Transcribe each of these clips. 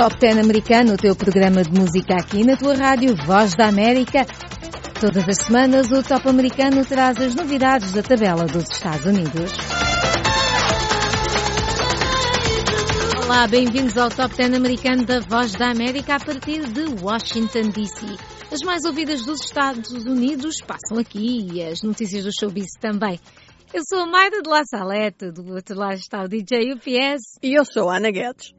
Top 10 americano, o teu programa de música aqui na tua rádio Voz da América. Todas as semanas o Top americano traz as novidades da tabela dos Estados Unidos. Olá, bem-vindos ao Top 10 americano da Voz da América a partir de Washington DC. As mais ouvidas dos Estados Unidos passam aqui e as notícias do showbiz também. Eu sou a Maida de La Salete, do outro lado está o DJ UPS. E eu sou a Ana Guedes.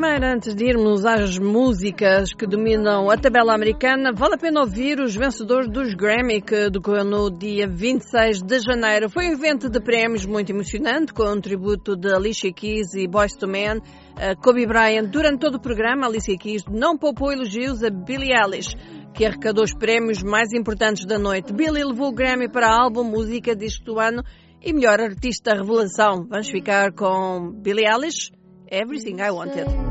Primeiro, antes de irmos às músicas que dominam a tabela americana, vale a pena ouvir os vencedores dos Grammy, que decorreu no dia 26 de janeiro. Foi um evento de prémios muito emocionante, com um tributo de Alicia Keys e Boyz II Men. Kobe Bryant, durante todo o programa, Alicia Keys não poupou elogios a Billie Eilish, que arrecadou os prémios mais importantes da noite. Billie levou o Grammy para álbum, música, do ano e melhor artista revelação. Vamos ficar com Billie Eilish. everything I wanted.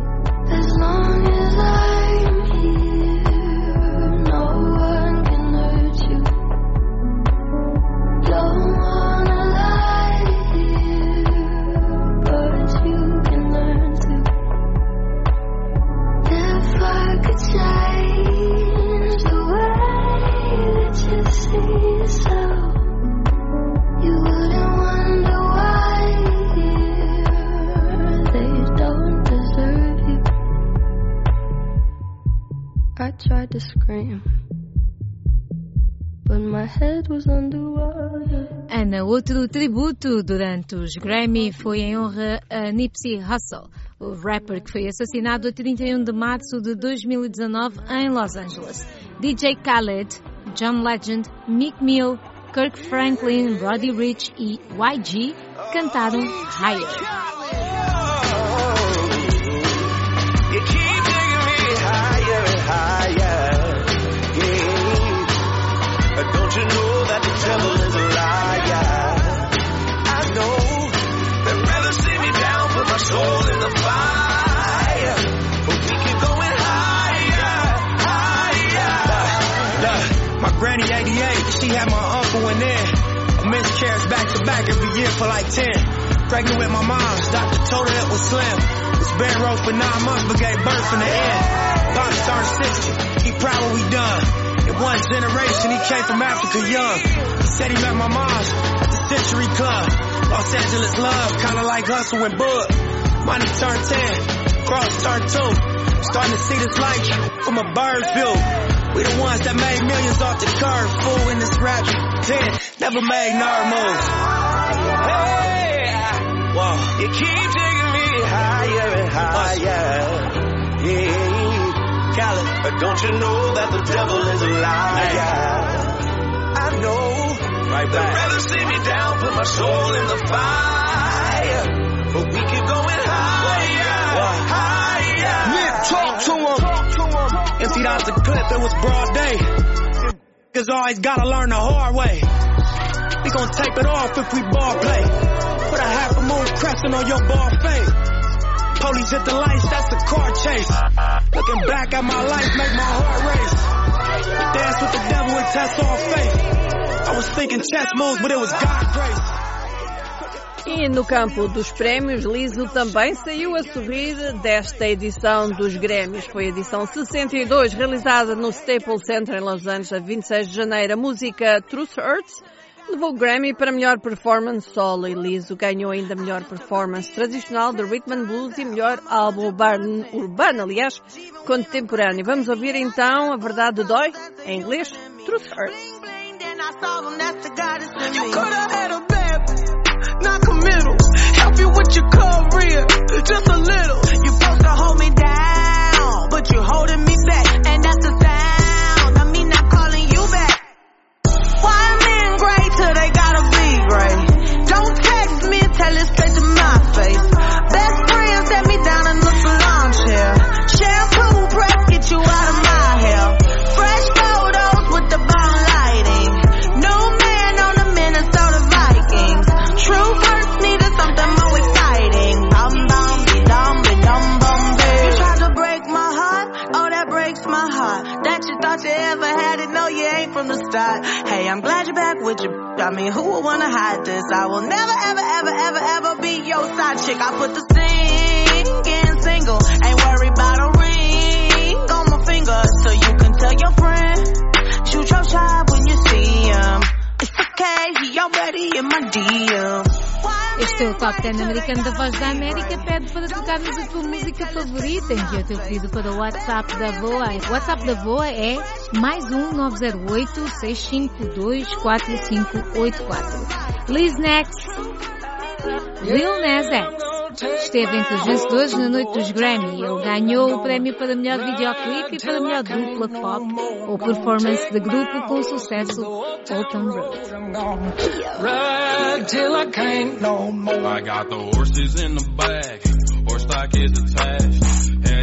Ana, outro tributo durante os Grammy foi em honra a Nipsey Hussle, o rapper que foi assassinado a 31 de março de 2019 em Los Angeles. DJ Khaled, John Legend, Meek Mill, Kirk Franklin, Roddy Rich e YG cantaram Higher. Granny 88, she had my uncle in there. A miscarriage back to back every year for like 10. Pregnant with my mom's, doctor told her it was slim. Was bed row for nine months, but gave birth in the end. Pops turned 60, he proud what we done. In one generation, he came from Africa young. He said he met my mom's at the Century Club. Los Angeles love, kinda like Hustle and Bud. Money turned 10, cross turned 2. Starting to see this life from a bird's view. We the ones that made millions off the curve, fool in this rap. Ten, never made nerd moves. Hey, Whoa. you keep taking me higher and higher. Yeah. Khaled. But don't you know that the devil is a liar? I know. Right back. They'd rather see me down, put my soul in the fire. 50 dollars a clip, it was broad day. Cause always gotta learn the hard way. We gon' tape it off if we ball play. Put a half a moon crescent on your ball face. Police hit the lights, that's a car chase. Looking back at my life, make my heart race. Dance with the devil and test all faith. I was thinking chess moves, but it was God grace. E no campo dos prémios, Liso também saiu a sorrir desta edição dos Grêmios. Foi a edição 62, realizada no Staples Center em Los Angeles, a 26 de janeiro. A música Truth Hurts levou o Grammy para melhor performance solo e Liso ganhou ainda melhor performance tradicional de Rhythm and Blues e melhor álbum urbano, aliás, contemporâneo. Vamos ouvir então A Verdade Dói, em inglês, Truth Hurts. not committal. Help you with your career, just a little. You supposed to hold me down, but you holding me back, and that's the sound of me not calling you back. Why men great till they gotta be great? Don't text me, tell it straight to my face. I'm glad you're back with your. I mean, who would wanna hide this? I will never, ever, ever, ever, ever be your side chick. I put the singing single. Ain't worried about a ring on my finger, so you can tell your friend. Shoot your shot when you see him. It's okay, he already in my DM. Este é o Top 10 americano da Voz da América. Pede para tocarmos a tua música favorita. Envia o teu pedido para o WhatsApp da VOA. O WhatsApp da VOA é mais um 908 652 4584. Liz Next, Lil Nas X. Esteve entre os vencedores na noite dos Grammy. Ele ganhou o prémio para melhor videoclipe e para melhor dupla pop ou performance de grupo com sucesso Town Road.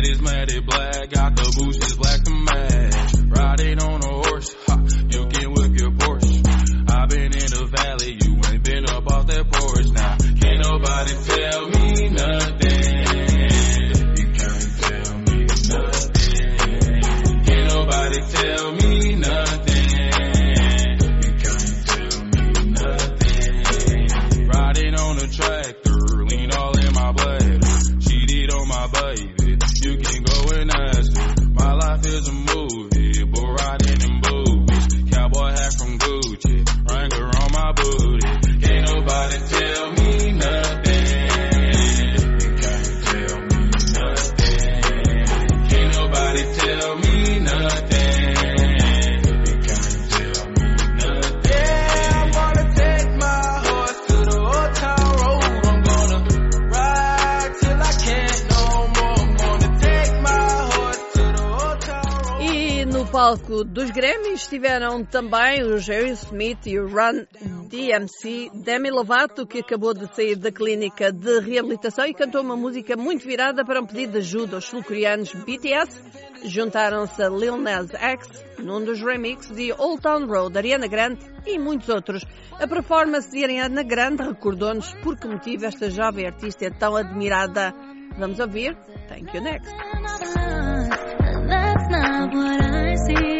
Is black. Got the bushes black to match. Riding on a horse. Ha, you can whip your Porsche. I've been in the valley. You ain't been up off that porch now. Can't nobody tell me palco dos Grammys estiveram também o Jerry Smith e o Run DMC, Demi Lovato, que acabou de sair da clínica de reabilitação e cantou uma música muito virada para um pedido de ajuda. Os sul-coreanos BTS juntaram-se a Lil Nas X num dos remixes de Old Town Road, Ariana Grande e muitos outros. A performance de Ariana Grande recordou-nos por que motivo esta jovem artista é tão admirada. Vamos ouvir Thank You Next. That's not what I see.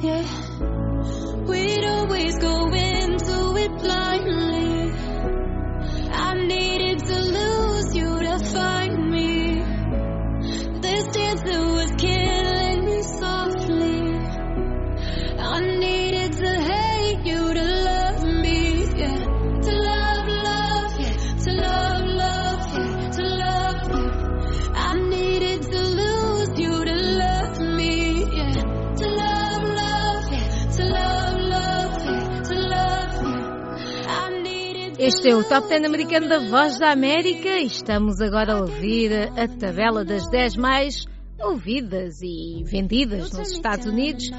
Yeah, Este é o Top 10 americano da Voz da América e estamos agora a ouvir a tabela das 10 mais ouvidas e vendidas nos Estados Unidos.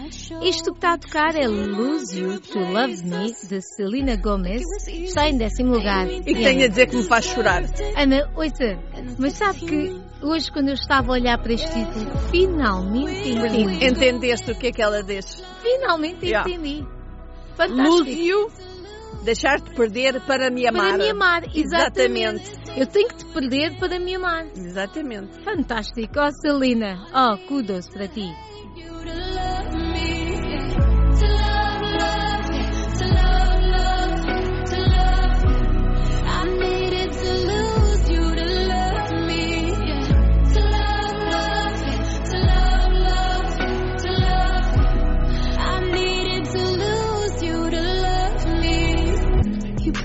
Isto que está a tocar é Lose You to Love Me, de Selena Gomez. Está em décimo lugar. E que tenho a dizer que me faz chorar. Ana, ouça, mas sabe que hoje quando eu estava a olhar para este título, finalmente entendi. Entendeste o que é que ela diz? Finalmente Yeah. entendi. Lose Fantástico. you, deixar-te perder para me amar. Para me amar, exatamente. Exatamente. Eu tenho que te perder para me amar. Exatamente. Fantástico. Oh, Celina. Oh, kudos para ti.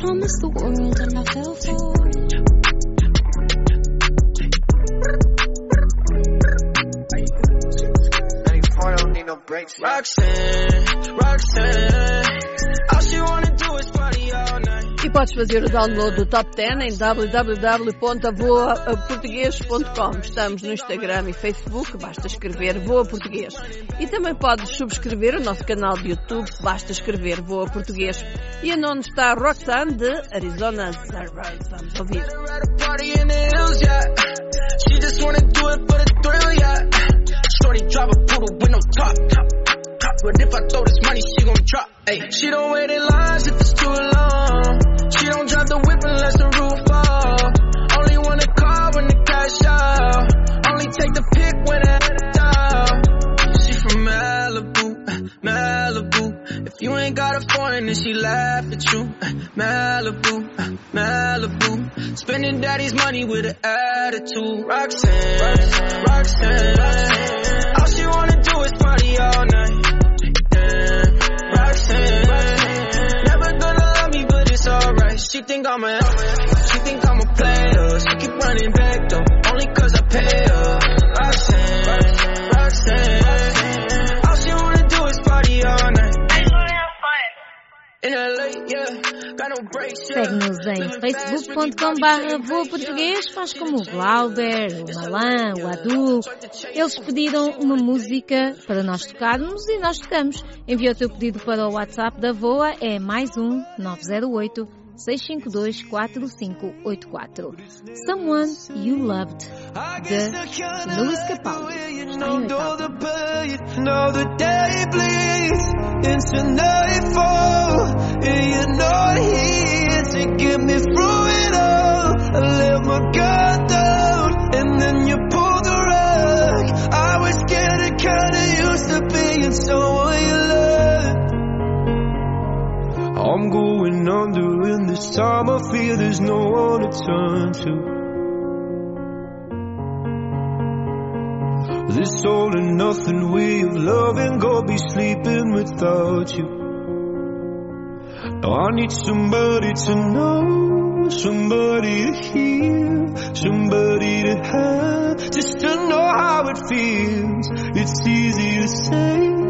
Promised the world and I fell for it. Roxanne, podes fazer o download do Top 10 em www.voaportuguês.com. Estamos no Instagram e Facebook, basta escrever Voa Português. E também podes subscrever o nosso canal de YouTube, basta escrever Voa Português. E a nono está Roxanne de Arizona Sunrise. Vamos ouvir. But if I throw this money, she gon' drop. She don't wait in lines if it's too long. She don't drive the whip unless the roof fall. Only wanna call when the cash out. Only take the pick when it's down. She from Malibu, uh, Malibu. If you ain't got a foreign, then she laugh at you. Uh, Malibu, uh, Malibu. Spending daddy's money with an attitude. Roxanne, Roxanne, All she wanna do is party all night. I'm a, she think I'm a player. She keep running back though, only cause I pay her. Roxanne, Roxanne, All she wanna do is party all night. Segue-nos em facebook.com barra Voa Português, faz como o Glauber, o Malan, o Adu. Eles pediram uma música para nós tocarmos e nós tocamos. Envia o teu pedido para o WhatsApp da Voa, é mais um 908 652 4584. Someone You Loved, de Luís Capaldi. Está em oitavo. I'm going under, and this time I feel there's no one to turn to. This all and nothing way of loving, go be sleeping without you. Now I need somebody to know, somebody to hear, somebody to have, just to know how it feels. It's easy to say,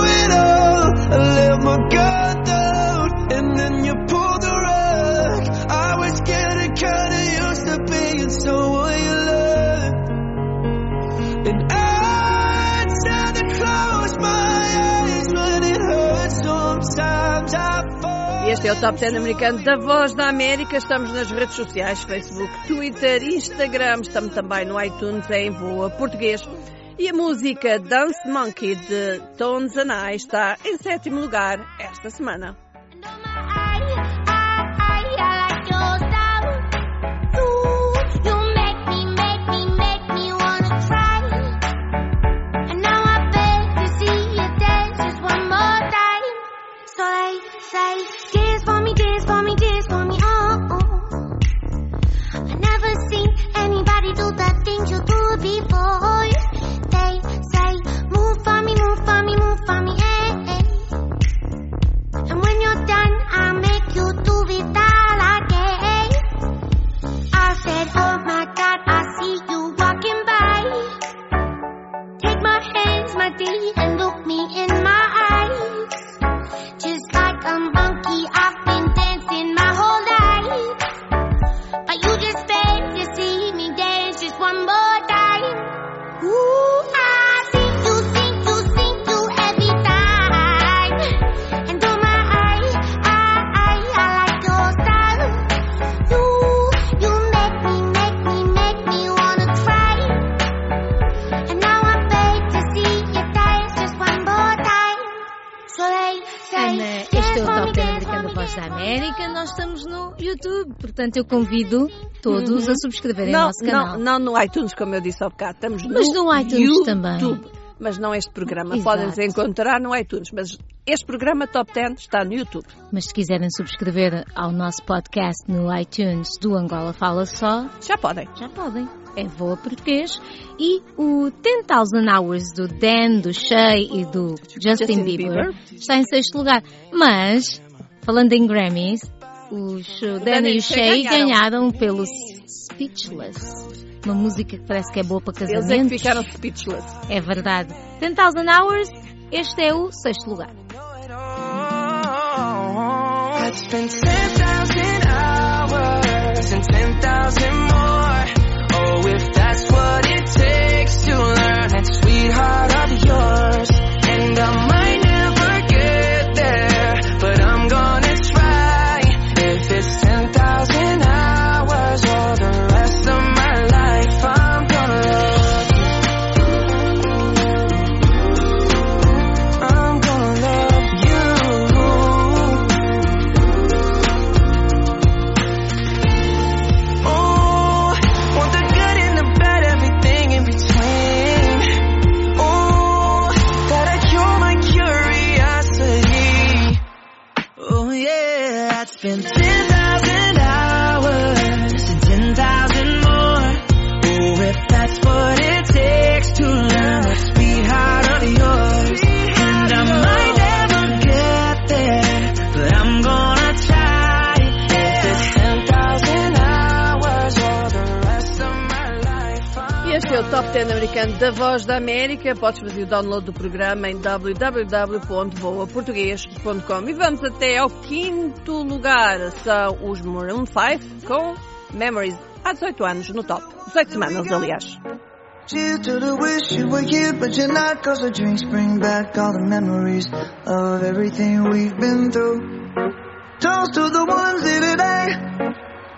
este é o Top 10 americano da Voz da América. Estamos nas redes sociais, Facebook, Twitter, Instagram. Estamos também no iTunes em Voa Português. E a música Dance Monkey de Tones and I está em sétimo lugar esta semana. Portanto eu convido todos a subscreverem o Não, nosso canal. não, não no iTunes, como eu disse há bocado. Estamos Mas no, no iTunes YouTube, também. Mas não este programa. Exato. Podem encontrar no iTunes. Mas este programa Top 10 está no YouTube. Mas se quiserem subscrever ao nosso podcast no iTunes do Angola Fala Só, Já podem. já podem. É Voa Português. E o 10,000 Hours do Dan, do Shea e do Justin, Justin Bieber, Bieber. está em sexto lugar. Mas, falando em Grammys, os Dan, Dan e o Shea ganharam. pelo Speechless. Uma música que parece que é boa para Eles casamentos. é que ficaram speechless. É verdade. 10,000 Hours, este é o sexto lugar. I'd spend 10,000 hours and 10,000 more. Oh, if that's what it takes to learn that sweetheart of yours. And I o Top 10 americano da Voz da América. Podes fazer o download do programa em www.voaportuguês.com. E vamos até ao quinto lugar. São os Maroon 5 com Memories. Há 18 anos no top. 18 semanas, aliás. Cheers to the wish you were here, but you're not. Cause the drinks bring back all the memories of everything we've been through. Toast to the ones here today.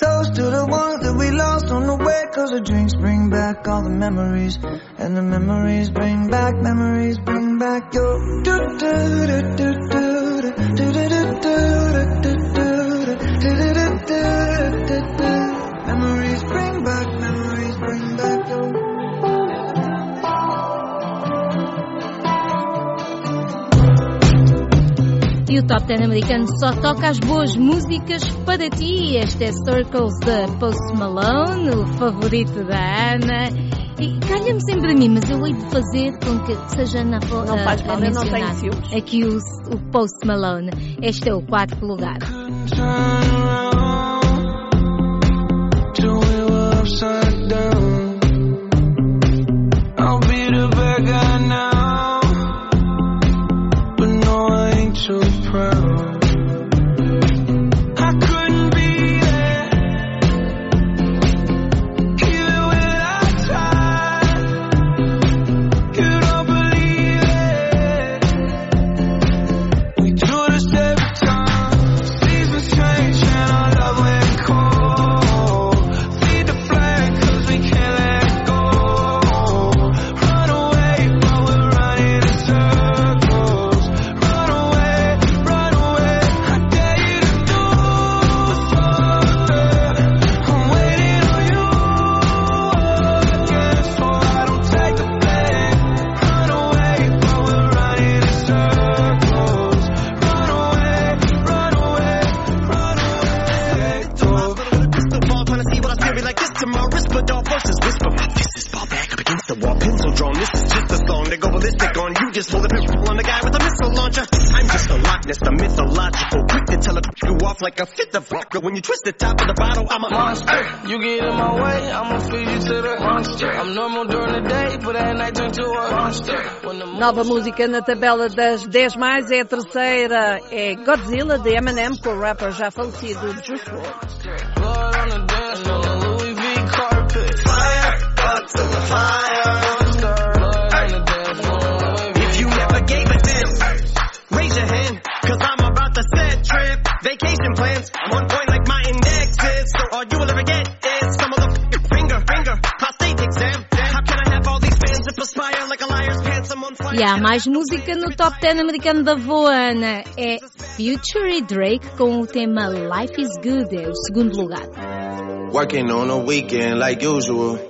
Toast to the ones that we lost on the way. Cause the drinks bring back all the memories. And the memories bring back, memories bring back your. do do do do do do do do do do Top 10 americano só toca as boas músicas para ti. Este é Circles da Post Malone, o favorito da Ana. E calha-me sempre a mim, mas eu hei de fazer com que seja na Não faz mal, eu não tenho ciúmes. Aqui o, o Post Malone. Este é o quarto lugar. turn around till we were upside down. Ballistic on you. Just hold a pistol on the guy with a missile launcher. I'm just a Loch Ness, the mythological. Quick to tell it you off like a fifth of vodka. When you twist the top of the bottle, I'm a monster. You get in my way, I'ma feed you to the monster. I'm normal during the day, but at night turn to a monster. Nova música na tabela das 10 mais é a terceira, é Godzilla de Eminem com o rapper já falecido Juice WRLD. Godzilla, fire. On the dance floor, Louis V If you never gave a damn, raise your hand, cause I'm about to set trip. Vacation plans, I'm on point like my index is. So all you will ever get is some of the finger, finger, prostate exam. How can I have all these fans that perspire like a liar's pants? I'm on fire. E há mais música no top 10 americano da Voana. É Future e Drake com o tema Life is Good, é o segundo lugar. Working on a weekend like usual.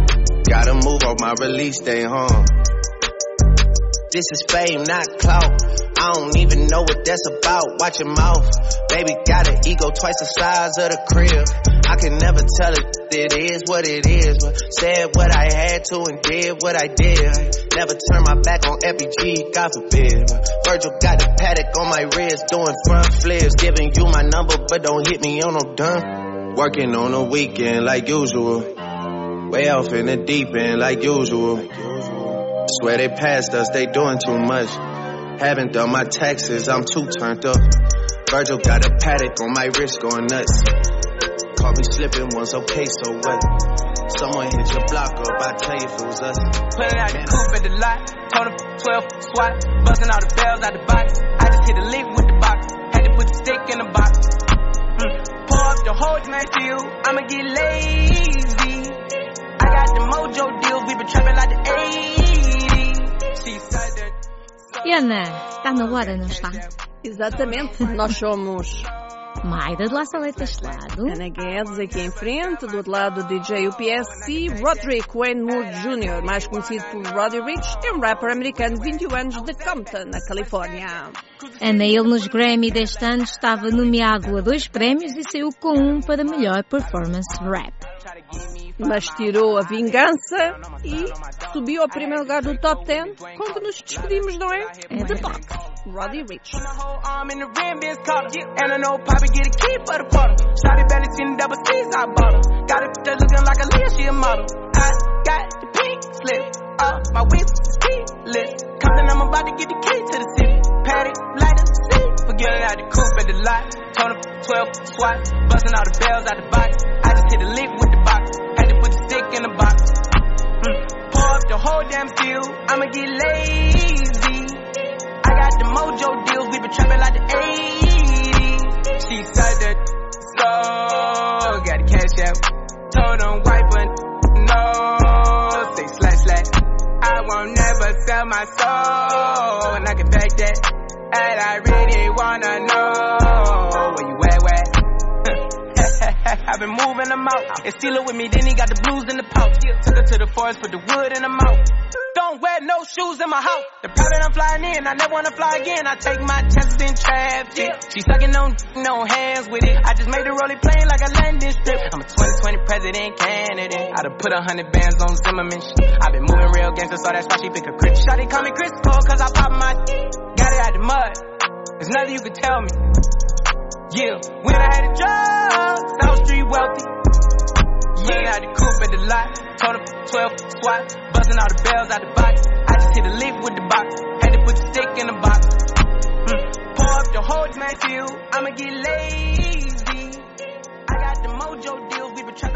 Gotta move off my release day, huh? This is fame, not clout. I don't even know what that's about. Watch your mouth. Baby got an ego twice the size of the crib. I can never tell it, it is what it is. But said what I had to and did what I did. Never turn my back on FBG, God forbid. Virgil got the Patek on my wrist, doing front flips. Giving you my number, but don't hit me on no done. Working on a weekend like usual. Way off in the deep end like usual. Swear they passed us, they doing too much. Haven't done my taxes, I'm too turned up. Virgil got a Patek on my wrist going nuts. Caught me slipping once, okay, so what? Someone hit your block up, I tell you if it was us. Pulling out the coupe at the lot. Told him 12 swat. Busting all the bells out the box. I just hit a lick with the box. Had to put the stick in the box. Mm. Pour up the whole man feel. I'ma get lazy. E Ana, está na hora, não está? Exatamente, nós somos Maida de La Salete deste lado. Ana Guedes aqui em frente, do outro lado DJ UPS e Roderick Wayne Moore Jr., mais conhecido por Roddy Rich, é um rapper americano de 21 anos de Compton, na Califórnia. Ana, ele nos Grammy deste ano estava nomeado a dois prémios e saiu com um para melhor performance rap mas tirou a vingança e subiu ao primeiro lugar do top 10, quando nos despedimos, não é? É. Roddy Rich. Forgetting at the lot. 12 swat. Busting all the bells out the box. I just hit leap. Damn field. I'ma get lazy. I got the mojo deals, we been trapping like the 80s. She said that so got the cash out. Told them wipe but no, say slash slash. I won't never sell my soul, and I can back that. And I really wanna know I've been moving them out. And steal it with me, then he got the blues in the pouch. Took her to the forest, put the wood in the mouth. Don't wear no shoes in my house. The private I'm flying in, I never wanna fly again. I take my chances in traffic. She sucking on no hands with it. I just made the rolling plane like a landing strip. I'm a 2020 president candidate. I done put a hundred bands on Zimmerman. shit. i been moving real gangster, so that's why she pick a crit. Shotty call me Chris Cole, cause I pop my Got it out the mud. There's nothing you can tell me. Yeah, when I had a job, South Street wealthy. Yeah, had the coupe at the lot, told him 12 swat, buzzing all the bells out the box. I just hit a leaf with the box, had to put the stick in the box. Mm. Pour up the whole night till I'ma get lazy. I got the mojo deals, we been trying.